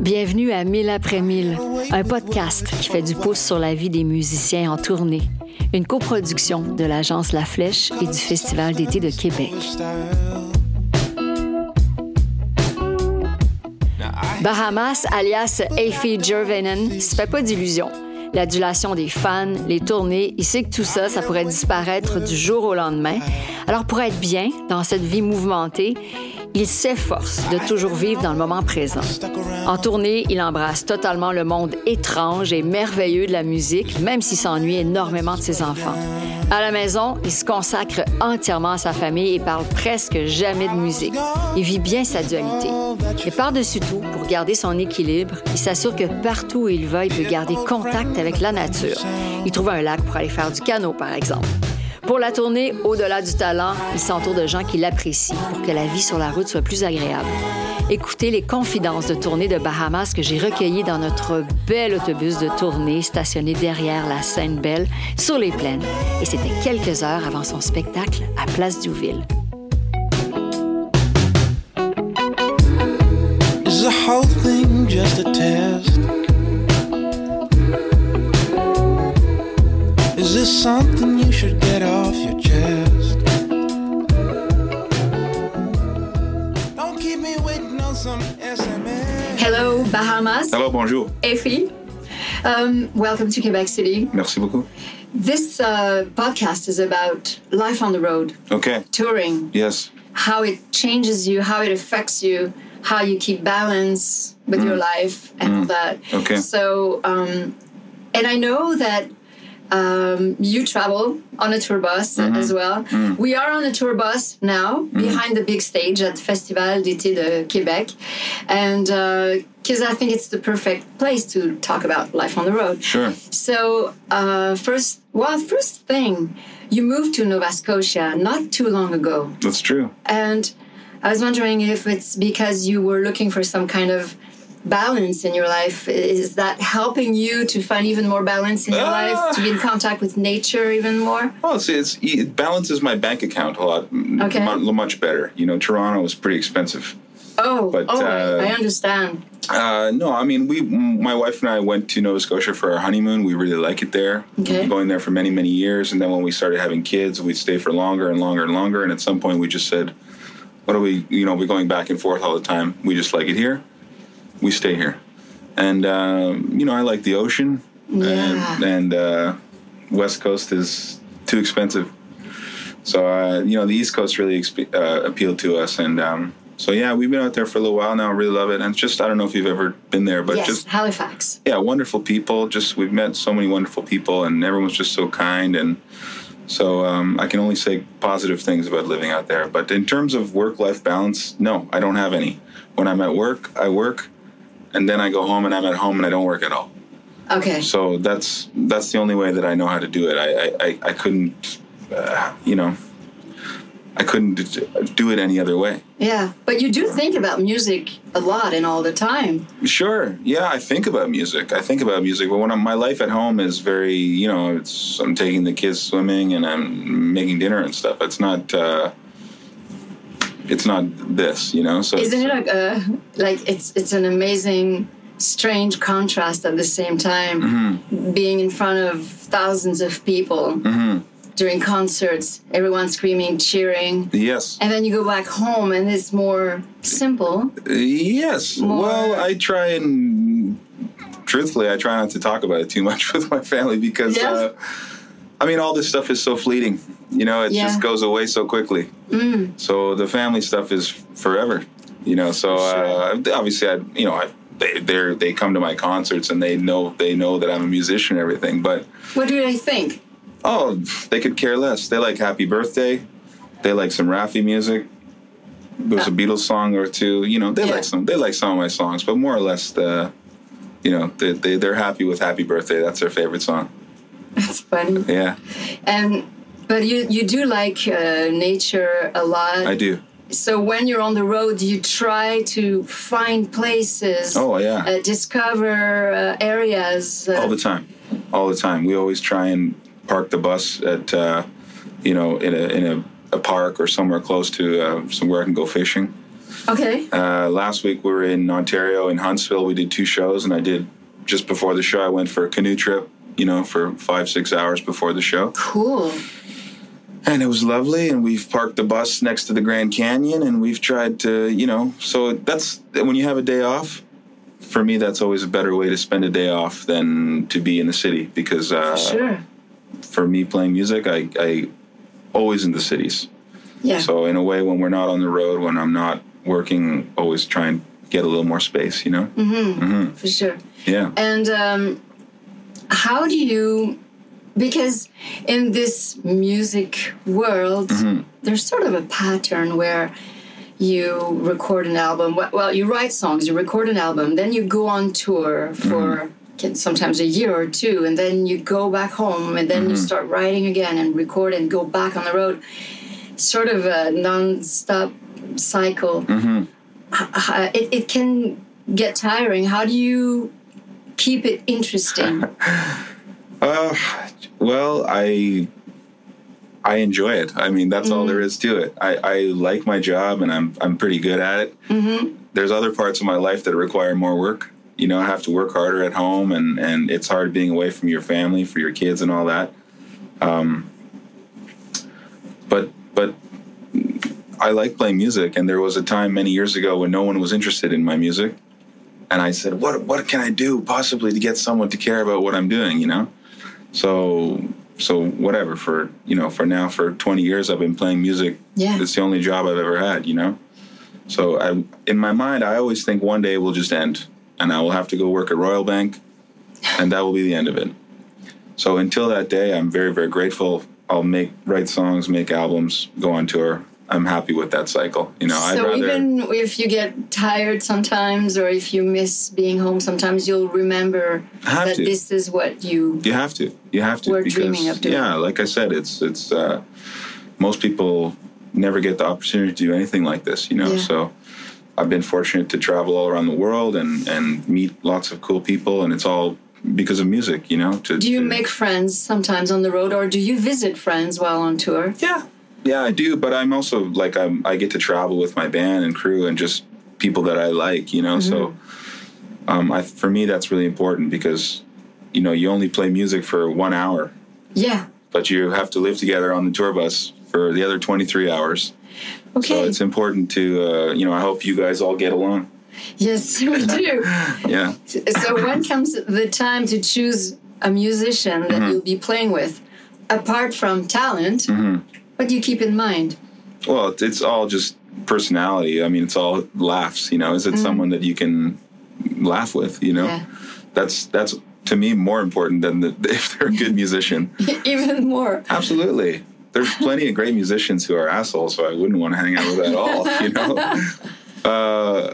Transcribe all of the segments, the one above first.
Bienvenue à Mille après mille, un podcast qui fait du pouce sur la vie des musiciens en tournée. Une coproduction de l'agence La Flèche et du Festival d'été de Québec. Bahamas, alias Afi Jervenen, se fait pas d'illusions. L'adulation des fans, les tournées, il sait que tout ça, ça pourrait disparaître du jour au lendemain. Alors pour être bien dans cette vie mouvementée, il s'efforce de toujours vivre dans le moment présent. En tournée, il embrasse totalement le monde étrange et merveilleux de la musique, même s'il s'ennuie énormément de ses enfants. À la maison, il se consacre entièrement à sa famille et parle presque jamais de musique. Il vit bien sa dualité. Et par-dessus tout, pour garder son équilibre, il s'assure que partout où il va, il peut garder contact avec la nature. Il trouve un lac pour aller faire du canot, par exemple. Pour la tournée Au-delà du talent, il s'entoure de gens qui l'apprécient pour que la vie sur la route soit plus agréable. Écoutez les confidences de tournée de Bahamas que j'ai recueillies dans notre bel autobus de tournée stationné derrière la scène Belle sur les plaines. Et c'était quelques heures avant son spectacle à Place Douville. Is the whole thing just a test? Is this something should get off your chest? Don't keep me waiting on some SMS. Hello, Bahamas. Hello, bonjour. Afie. Um, welcome to Quebec City. Merci beaucoup. This uh, podcast is about life on the road, Okay. touring, Yes. how it changes you, how it affects you, how you keep balance with your life, and all that. Okay. So, um, and I know that um, you travel on a tour bus as well. We are on a tour bus now behind the big stage at Festival d'été de Québec, and because I think it's the perfect place to talk about life on the road. Sure. So, uh, first, well, first thing, you moved to Nova Scotia not too long ago. That's true. And I was wondering if it's because you were looking for some kind of balance in your life. Is that helping you to find even more balance in your Ah. life, to be in contact with nature even more? Well, it's, it's it balances my bank account a lot, Okay. mu- much better. You know, Toronto is pretty expensive. Oh, But, oh, uh, I understand. Uh, no, I mean, we, my wife and I went to Nova Scotia for our honeymoon. We really like it there. We've Okay. been going there for many, many years. And then when we started having kids, we'd stay for longer and longer and longer. And at some point, we just said, "What are we? You know, we're going back and forth all the time. We just like it here. We stay here." And um, you know, I like the ocean. And, Yeah. and uh, West Coast is too expensive. So uh, you know, the East Coast really exp- uh, appealed to us, and um, so yeah, we've been out there for a little while now. Really love it, and just I don't know if you've ever been there, but yes, just Halifax. yeah, wonderful people. Just we've met so many wonderful people, and everyone's just so kind, and so um, I can only say positive things about living out there. But in terms of work-life balance, no, I don't have any. When I'm at work, I work, and then I go home, and I'm at home, and I don't work at all. Okay. So that's that's the only way that I know how to do it. I I, I, couldn't, uh, you know, I couldn't do it any other way. Yeah, but you do think about music a lot and all the time. Sure. Yeah, I think about music. I think about music, but when I'm, my life at home is very, you know, it's I'm taking the kids swimming and I'm making dinner and stuff. It's not. Uh, it's not this, you know. So Isn't it like a like it's it's an amazing strange contrast at the same time Mm-hmm. being in front of thousands of people during concerts everyone screaming cheering Yes. and then you go back home and it's more simple Yes. More- Well, I try and truthfully, I try not to talk about it too much with my family because, Yeah. uh, I mean, all this stuff is so fleeting. You know, it Yeah. just goes away so quickly. So the family stuff is forever. You know, so uh, obviously, I, you know, I, they they they come to my concerts and they know they know that I'm a musician and everything, but what do they think oh, they could care less. They like Happy Birthday. They like some Raffi music. There's a Beatles song or two. You know, they Yeah. like some. They like some of my songs, but more or less, the, you know, they, they they're happy with Happy Birthday. That's their favorite song. that's funny Yeah, and but you you do like uh, nature a lot I do. so when you're on the road, you try to find places. Oh yeah. Uh, discover uh, areas. Uh, all the time all the time we always try and park the bus at uh, you know in a in a, a park or somewhere close to uh, somewhere i can go fishing okay. uh, last week we were in ontario in huntsville we did two shows and i did just before the show i went for a canoe trip you know for five six hours before the show Cool. and it was lovely and we've parked the bus next to the grand canyon and we've tried to you know so that's when you have a day off for me that's always a better way to spend a day off than to be in the city because uh, Sure. for me playing music i i always in the cities Yeah. so in a way when we're not on the road when i'm not working always try and get a little more space you know Mm-hmm. for sure. yeah And um, how do you? Because in this music world, Mm-hmm. there's sort of a pattern where you record an album. Well, you write songs, you record an album, then you go on tour for. Mm-hmm. Sometimes a year or two, and then you go back home, and then you Mm-hmm. start writing again and record and go back on the road. Sort of a non-stop cycle. Mm-hmm. It, it can get tiring. How do you keep it interesting? Uh, well, I I enjoy it. I mean, that's all there is to it. I, I like my job, and I'm I'm pretty good at it. Mm-hmm. There's other parts of my life that require more work. You know, I have to work harder at home, and and it's hard being away from your family, for your kids, and all that. Um, but but I like playing music, and there was a time many years ago when no one was interested in my music, and I said, "What what can I do possibly to get someone to care about what I'm doing?" You know, so so whatever. For you know, for now, for 20 years, I've been playing music. Yeah. it's the only job I've ever had. You know, so I in my mind, I always think one day will just end, and I will have to go work at Royal Bank, and that will be the end of it. So until that day, I'm very very grateful. I'll make write songs, make albums, go on tour. I'm happy with that cycle. You know, I'd so rather. even if you get tired sometimes, or if you miss being home, sometimes you'll remember that to. this is what you. You have to. You have to. We're because, dreaming of doing. Yeah, like I said, it's it's. Uh, most people never get the opportunity to do anything like this, you know. Yeah. So, I've been fortunate to travel all around the world and and meet lots of cool people, and it's all because of music, you know. To, Do you to- make friends sometimes on the road, or do you visit friends while on tour? Yeah, yeah, I do. But I'm also like I'm. I get to travel with my band and crew and just people that I like, you know. So, Mm-hmm. um, I for me that's really important because, you know, you only play music for one hour. Yeah. but you have to live together on the tour bus for the other 23 hours. So Okay. it's important to, uh, you know, I hope you guys all get along. yes, we do. Yeah. so when comes the time to choose a musician that Mm-hmm. you'll be playing with, apart from talent, Mm-hmm. What do you keep in mind? Well, it's, all just personality. I mean, it's all laughs, you know. Is it someone that you can laugh with, you know? Yeah. That's, that's to me more important than the, if they're a good musician. Even more. Absolutely. There's plenty of great musicians who are assholes, so I wouldn't want to hang out with at all, you know? Uh,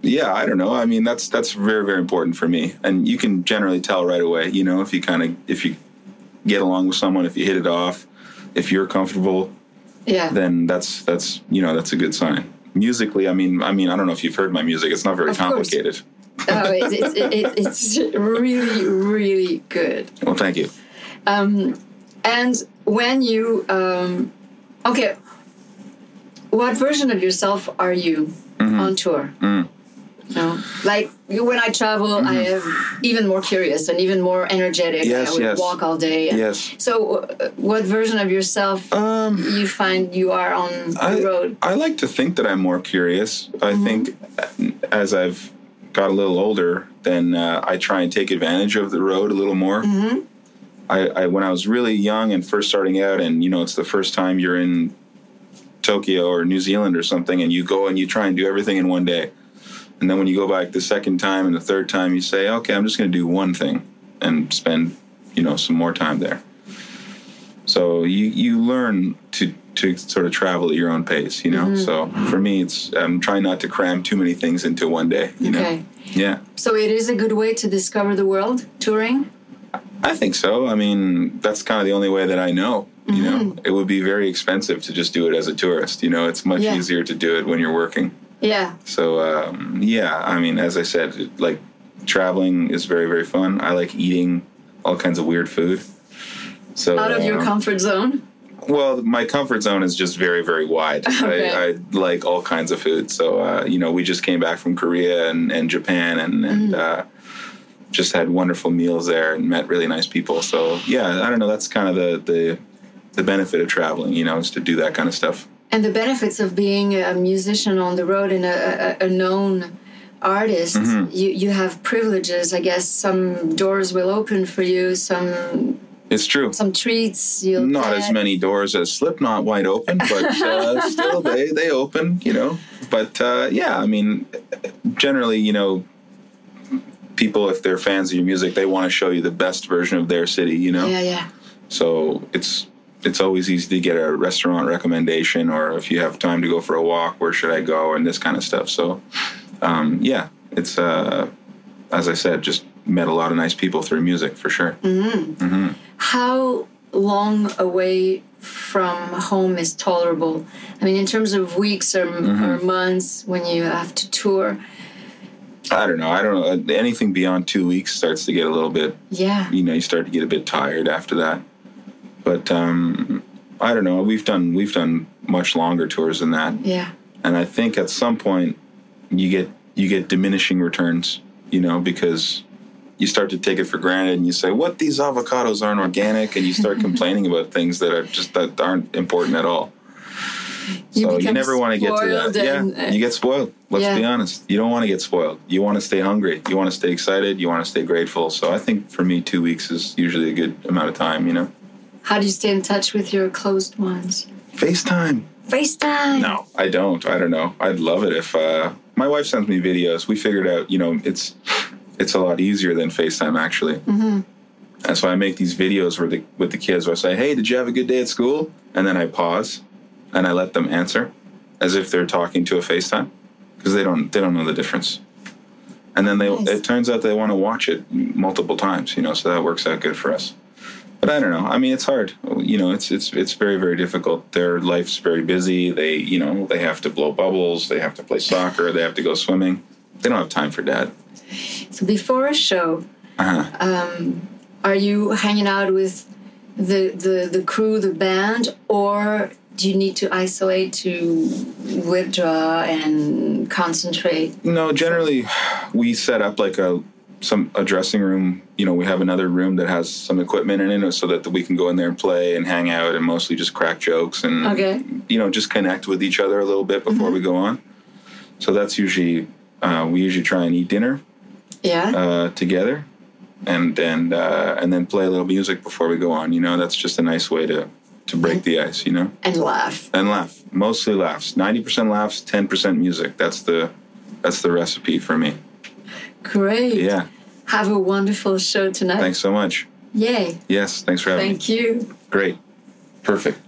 yeah, I don't know. I mean, that's that's very very important for me, and you can generally tell right away. You know, if you kind of if you get along with someone, if you hit it off, if you're comfortable, Yeah. then that's that's you know that's a good sign. Musically, I mean, I mean, I don't know if you've heard my music. It's not very Of course. complicated. oh, it's, it's, it, it's really, really good. Well, thank you. Um, and when you, um, okay, what version of yourself are you Mm-hmm. on tour? No, like when I travel, I am even more curious and even more energetic. Mm-hmm. Yes, I would yes. walk all day. Yes. So, uh, what version of yourself Um, you find you are on the I, road? I like to think that I'm more curious. I think as I've got a little older, then uh, I try and take advantage of the road a little more. I, I when I was really young and first starting out, and you know, it's the first time you're in Tokyo or New Zealand or something, and you go and you try and do everything in one day. And then when you go back the second time and the third time, you say, okay, I'm just going to do one thing and spend, you know, some more time there. So you you learn to to sort of travel at your own pace, you know. Mm-hmm. So for me, it's I'm trying not to cram too many things into one day, you Okay. know. Yeah, So, it is a good way to discover the world, touring? I think so. I mean, that's kind of the only way that I know. You know, mm-hmm. it would be very expensive to just do it as a tourist. You know, it's much Yeah. easier to do it when you're working. Yeah. So um, yeah, I mean, as I said, like traveling is very very fun. I like eating all kinds of weird food. So Out of your um, comfort zone. well, my comfort zone is just very very wide. Okay. I, I like all kinds of food. So uh, you know, we just came back from Korea and, and Japan and and Mm. uh, just had wonderful meals there and met really nice people. So yeah, I don't know. That's kind of the the the benefit of traveling. You know, is to do that kind of stuff. And the benefits of being a musician on the road and a, a, a known artist, Mm-hmm. you, you have privileges. I guess some doors will open for you, some It's true. some treats you'll not get. as many doors as Slipknot wide open, but uh, still they they open, you know. But uh, yeah, I mean, generally, you know, people if they're fans of your music, they want to show you the best version of their city, you know. Yeah, yeah. So it's it's always easy to get a restaurant recommendation, or if you have time to go for a walk, where should I go, and this kind of stuff. So um, yeah, it's uh, as I said, just met a lot of nice people through music for sure. How long away from home is tolerable? I mean, in terms of weeks or, Mm-hmm. or months when you have to tour. I don't know. I don't know. Anything beyond two weeks starts to get a little bit, Yeah. you know, you start to get a bit tired after that. But um, I don't know. We've done we've done much longer tours than that, Yeah. and I think at some point you get you get diminishing returns, you know, because you start to take it for granted and you say, "What? These avocados aren't organic," and you start complaining about things that are just that aren't important at all. You so you never want to get to that. and, yeah, uh, you get spoiled. Let's Yeah. be honest. You don't want to get spoiled. You want to stay hungry. You want to stay excited. You want to stay grateful. So I think for me, two weeks is usually a good amount of time. You know, How do you stay in touch with your closed ones? FaceTime. FaceTime. No, I don't. I don't know. I'd love it if uh, my wife sends me videos. We figured out, you know, it's it's a lot easier than FaceTime actually. Mm-hmm. And so I make these videos where the, with the kids where I say, "Hey, did you have a good day at school?" And then I pause and I let them answer as if they're talking to a FaceTime because they don't they don't know the difference. And then they Nice. it turns out they want to watch it multiple times, you know, so that works out good for us. But I don't know. I mean, it's hard. You know, it's it's it's very very difficult. Their life's very busy. They you know they have to blow bubbles. They have to play soccer. They have to go swimming. They don't have time for dad. So before a show, Uh-huh. are you hanging out with the, the, the crew, the band, or do you need to isolate to withdraw and concentrate? No, generally we set up like a some a dressing room. You know, we have another room that has some equipment in it, so that we can go in there and play and hang out and mostly just crack jokes and Okay. you know just connect with each other a little bit before we go on. So that's usually uh, we usually try and eat dinner Yeah. uh, together, and then uh, and then play a little music before we go on. You know, that's just a nice way to to break the ice. You know, and laugh. and laugh. Mostly laughs. Ninety percent laughs, ten percent music. That's the that's the recipe for me. Great. Yeah. Have a wonderful show tonight. Thanks so much. Yay. Yes, thanks for having Thank you. Great. Perfect.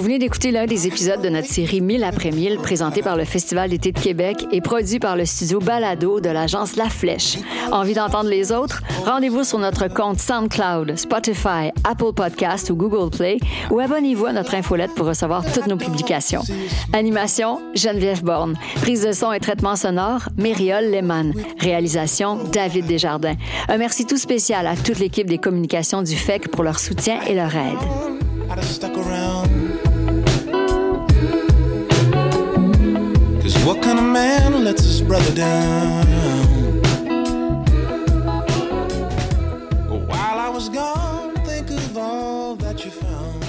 Vous venez d'écouter l'un des épisodes de notre série 1000 après 1000 présenté par le Festival d'été de Québec et produit par le studio Balado de l'agence La Flèche. Envie d'entendre les autres? Rendez-vous sur notre compte SoundCloud, Spotify, Apple Podcast ou Google Play ou abonnez-vous à notre infolette pour recevoir toutes nos publications. Animation, Geneviève Borne. Prise de son et traitement sonore, Mériole Lehmann. Réalisation, David Desjardins. Un merci tout spécial à toute l'équipe des communications du FEC pour leur soutien et leur aide. What kind of man lets his brother down? While I was gone, think of all that you found.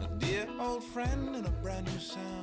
A dear old friend and a brand new sound.